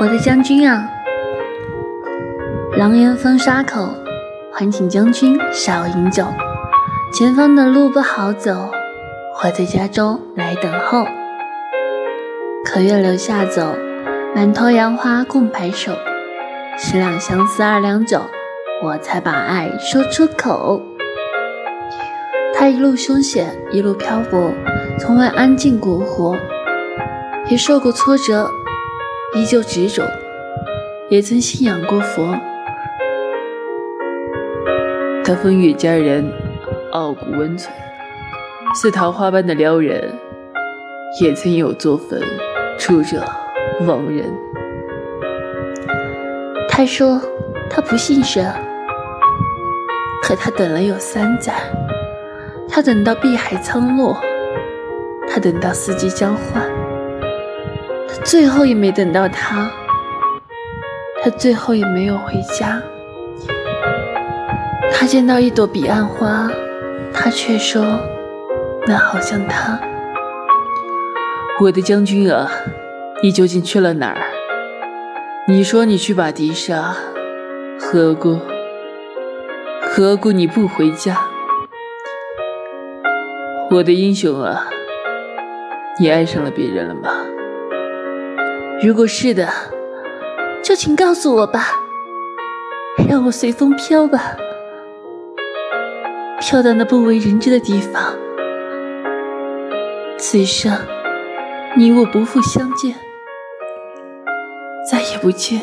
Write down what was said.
我的将军啊，狼烟风沙口，还请将军少饮酒。前方的路不好走，我在家中来等候。可愿留下走，满头杨花共白首。十两相思二两酒，我才把爱说出口。他一路凶险，一路漂泊，从未安静过活，也受过挫折，依旧执着，也曾信仰过佛。他风月佳人，傲骨温存，似桃花般的撩人，也曾有座坟，住着亡人。他说他不信神，可他等了有三载。他等到碧海苍落，他等到四季交换，他最后也没等到他，他最后也没有回家。他见到一朵彼岸花，他却说那好像他。我的将军啊，你究竟去了哪儿？你说你去把敌杀，何故？何故你不回家？我的英雄啊，你爱上了别人了吗？如果是的，就请告诉我吧，让我随风飘吧，飘到那不为人知的地方。此生，你我不复相见，再也不见。